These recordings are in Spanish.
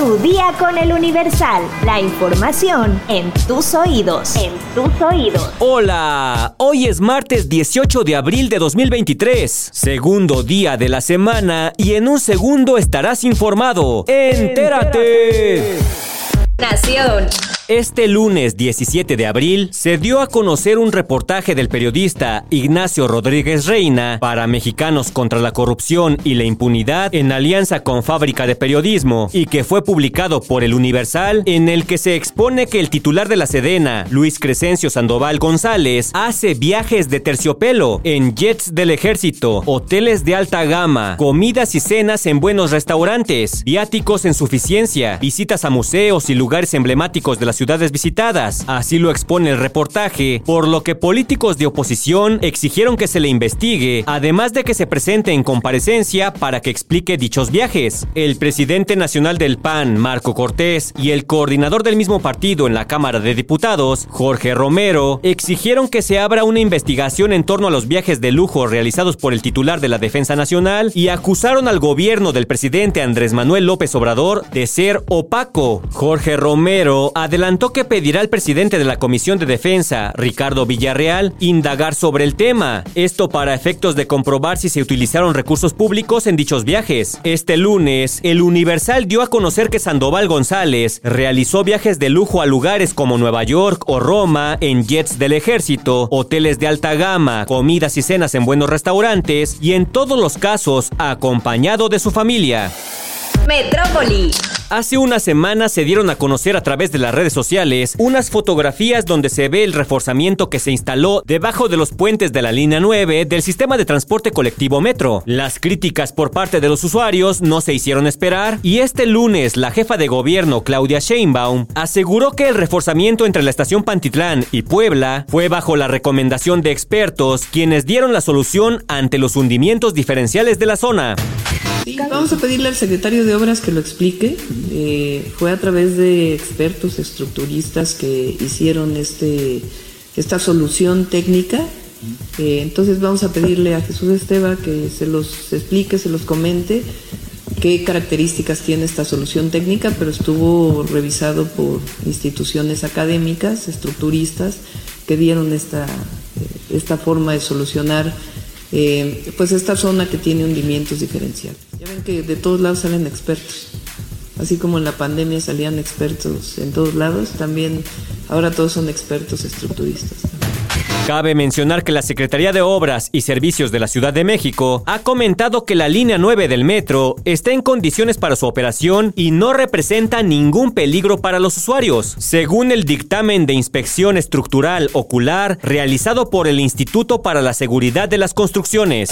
Tu día con el Universal. La información en tus oídos. En tus oídos. Hola, hoy es martes 18 de abril de 2023, segundo día de la semana y en un segundo estarás informado. ¡Entérate! Nación. Este lunes 17 de abril se dio a conocer un reportaje del periodista Ignacio Rodríguez Reina para Mexicanos contra la Corrupción y la Impunidad en alianza con Fábrica de Periodismo y que fue publicado por El Universal en el que se expone que el titular de la Sedena, Luis Crescencio Sandoval González, hace viajes de terciopelo en jets del ejército, hoteles de alta gama, comidas y cenas en buenos restaurantes, viáticos en suficiencia, visitas a museos y lugares emblemáticos de la ciudades visitadas. Así lo expone el reportaje, por lo que políticos de oposición exigieron que se le investigue, además de que se presente en comparecencia para que explique dichos viajes. El presidente nacional del PAN, Marco Cortés, y el coordinador del mismo partido en la Cámara de Diputados, Jorge Romero, exigieron que se abra una investigación en torno a los viajes de lujo realizados por el titular de la Defensa Nacional y acusaron al gobierno del presidente Andrés Manuel López Obrador de ser opaco. Jorge Romero adelantó que pedirá al presidente de la Comisión de Defensa, Ricardo Villarreal, indagar sobre el tema. Esto para efectos de comprobar si se utilizaron recursos públicos en dichos viajes. Este lunes, el Universal dio a conocer que Sandoval González realizó viajes de lujo a lugares como Nueva York o Roma en jets del ejército, hoteles de alta gama, comidas y cenas en buenos restaurantes y en todos los casos acompañado de su familia. Metrópoli. Hace unas semanas se dieron a conocer a través de las redes sociales unas fotografías donde se ve el reforzamiento que se instaló debajo de los puentes de la línea 9 del sistema de transporte colectivo Metro. Las críticas por parte de los usuarios no se hicieron esperar y este lunes la jefa de gobierno Claudia Sheinbaum aseguró que el reforzamiento entre la estación Pantitlán y Puebla fue bajo la recomendación de expertos quienes dieron la solución ante los hundimientos diferenciales de la zona. Sí, vamos a pedirle al secretario de Obras que lo explique. Eh, fue a través de expertos estructuristas que hicieron este, esta solución técnica. Eh, entonces vamos a pedirle a Jesús Esteba que se los explique, se los comente qué características tiene esta solución técnica, pero estuvo revisado por instituciones académicas, estructuristas, que dieron esta, esta forma de solucionar eh, pues esta zona que tiene hundimientos diferenciales. Que de todos lados salen expertos. Así como en la pandemia salían expertos en todos lados, también ahora todos son expertos estructuristas. Cabe mencionar que la Secretaría de Obras y Servicios de la Ciudad de México ha comentado que la línea 9 del metro está en condiciones para su operación y no representa ningún peligro para los usuarios, según el dictamen de inspección estructural ocular realizado por el Instituto para la Seguridad de las Construcciones.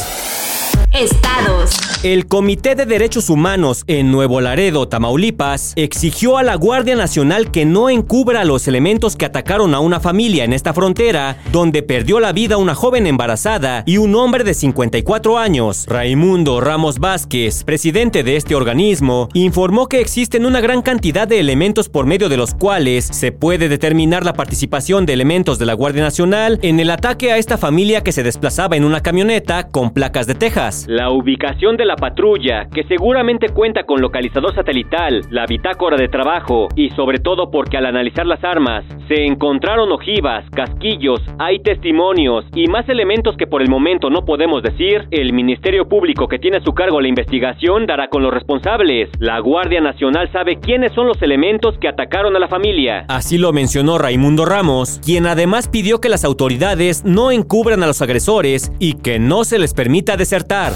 Estados. El Comité de Derechos Humanos en Nuevo Laredo, Tamaulipas, exigió a la Guardia Nacional que no encubra los elementos que atacaron a una familia en esta frontera, donde perdió la vida una joven embarazada y un hombre de 54 años. Raimundo Ramos Vázquez, presidente de este organismo, informó que existen una gran cantidad de elementos por medio de los cuales se puede determinar la participación de elementos de la Guardia Nacional en el ataque a esta familia que se desplazaba en una camioneta con placas de Texas. La ubicación de la patrulla, que seguramente cuenta con localizador satelital, la bitácora de trabajo y sobre todo porque al analizar las armas se encontraron ojivas, casquillos, hay testimonios y más elementos que por el momento no podemos decir, el Ministerio Público que tiene a su cargo la investigación dará con los responsables. La Guardia Nacional sabe quiénes son los elementos que atacaron a la familia. Así lo mencionó Raimundo Ramos, quien además pidió que las autoridades no encubran a los agresores y que no se les permita desertar.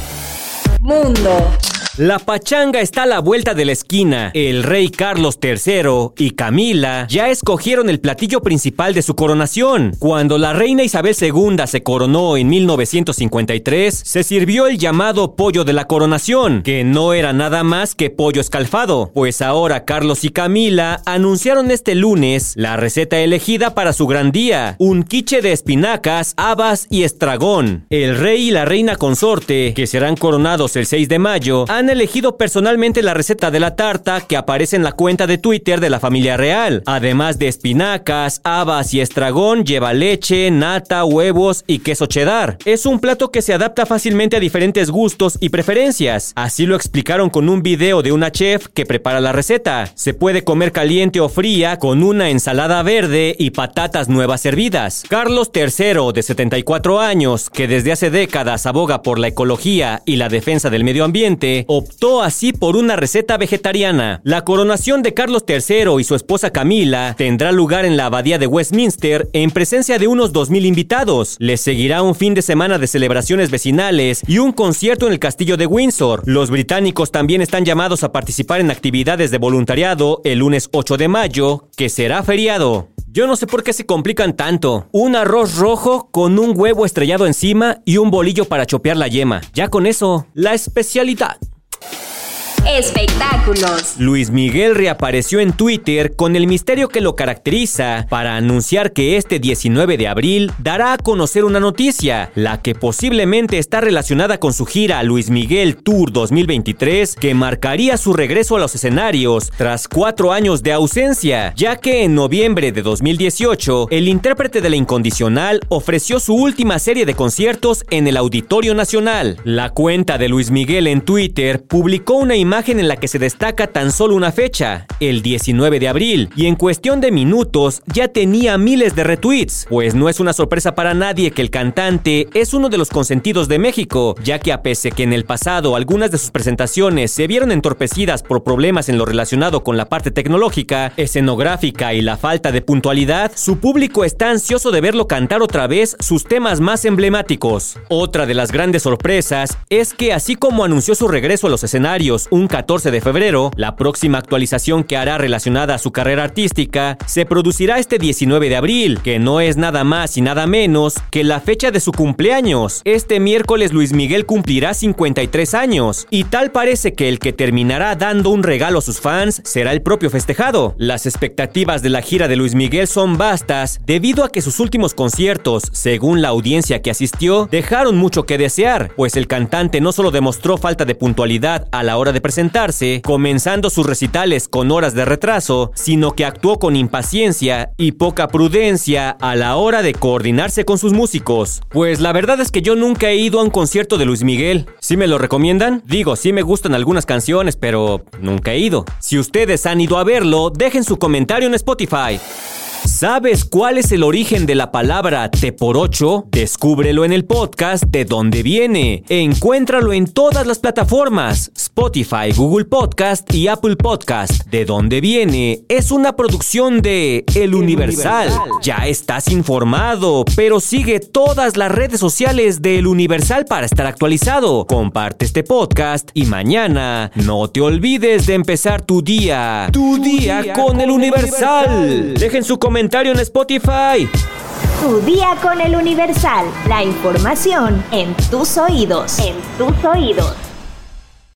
Mundo. La pachanga está a la vuelta de la esquina. El rey Carlos III y Camila ya escogieron el platillo principal de su coronación. Cuando la reina Isabel II se coronó en 1953, se sirvió el llamado pollo de la coronación, que no era nada más que pollo escalfado. Pues ahora Carlos y Camila anunciaron este lunes la receta elegida para su gran día, un quiche de espinacas, habas y estragón. El rey y la reina consorte, que serán coronados el 6 de mayo, han han elegido personalmente la receta de la tarta que aparece en la cuenta de Twitter de la familia real. Además de espinacas, habas y estragón, lleva leche, nata, huevos y queso cheddar. Es un plato que se adapta fácilmente a diferentes gustos y preferencias. Así lo explicaron con un video de una chef que prepara la receta. Se puede comer caliente o fría con una ensalada verde y patatas nuevas servidas. Carlos III, de 74 años, que desde hace décadas aboga por la ecología y la defensa del medio ambiente, optó así por una receta vegetariana. La coronación de Carlos III y su esposa Camila tendrá lugar en la abadía de Westminster en presencia de unos 2.000 invitados. Les seguirá un fin de semana de celebraciones vecinales y un concierto en el castillo de Windsor. Los británicos también están llamados a participar en actividades de voluntariado el lunes 8 de mayo, que será feriado. Yo no sé por qué se complican tanto. Un arroz rojo con un huevo estrellado encima y un bolillo para chopear la yema. Ya con eso, la especialidad. Espectáculos. Luis Miguel reapareció en Twitter con el misterio que lo caracteriza para anunciar que este 19 de abril dará a conocer una noticia, la que posiblemente está relacionada con su gira Luis Miguel Tour 2023, que marcaría su regreso a los escenarios tras cuatro años de ausencia, ya que en noviembre de 2018 el intérprete de la incondicional ofreció su última serie de conciertos en el Auditorio Nacional. La cuenta de Luis Miguel en Twitter publicó una imagen imagen en la que se destaca tan solo una fecha, el 19 de abril, y en cuestión de minutos ya tenía miles de retweets, pues no es una sorpresa para nadie que el cantante es uno de los consentidos de México, ya que a pese que en el pasado algunas de sus presentaciones se vieron entorpecidas por problemas en lo relacionado con la parte tecnológica, escenográfica y la falta de puntualidad, su público está ansioso de verlo cantar otra vez sus temas más emblemáticos. Otra de las grandes sorpresas es que así como anunció su regreso a los escenarios un 14 de febrero, la próxima actualización que hará relacionada a su carrera artística se producirá este 19 de abril, que no es nada más y nada menos que la fecha de su cumpleaños. Este miércoles Luis Miguel cumplirá 53 años, y tal parece que el que terminará dando un regalo a sus fans será el propio festejado. Las expectativas de la gira de Luis Miguel son vastas debido a que sus últimos conciertos, según la audiencia que asistió, dejaron mucho que desear, pues el cantante no solo demostró falta de puntualidad a la hora de presentarse, comenzando sus recitales con horas de retraso, sino que actuó con impaciencia y poca prudencia a la hora de coordinarse con sus músicos. Pues la verdad es que yo nunca he ido a un concierto de Luis Miguel. ¿Sí me lo recomiendan? Digo, sí me gustan algunas canciones, pero nunca he ido. Si ustedes han ido a verlo, dejen su comentario en Spotify. ¿Sabes cuál es el origen de la palabra T por 8? Descúbrelo en el podcast de dónde viene. Encuéntralo en todas las plataformas: Spotify, Google Podcast y Apple Podcast. De dónde viene es una producción de El Universal. Ya estás informado, pero sigue todas las redes sociales de El Universal para estar actualizado. Comparte este podcast y mañana no te olvides de empezar tu día. Tu, día, con, El Universal. Dejen su comentario en Spotify. Tu día con el Universal. La información en tus oídos. En tus oídos.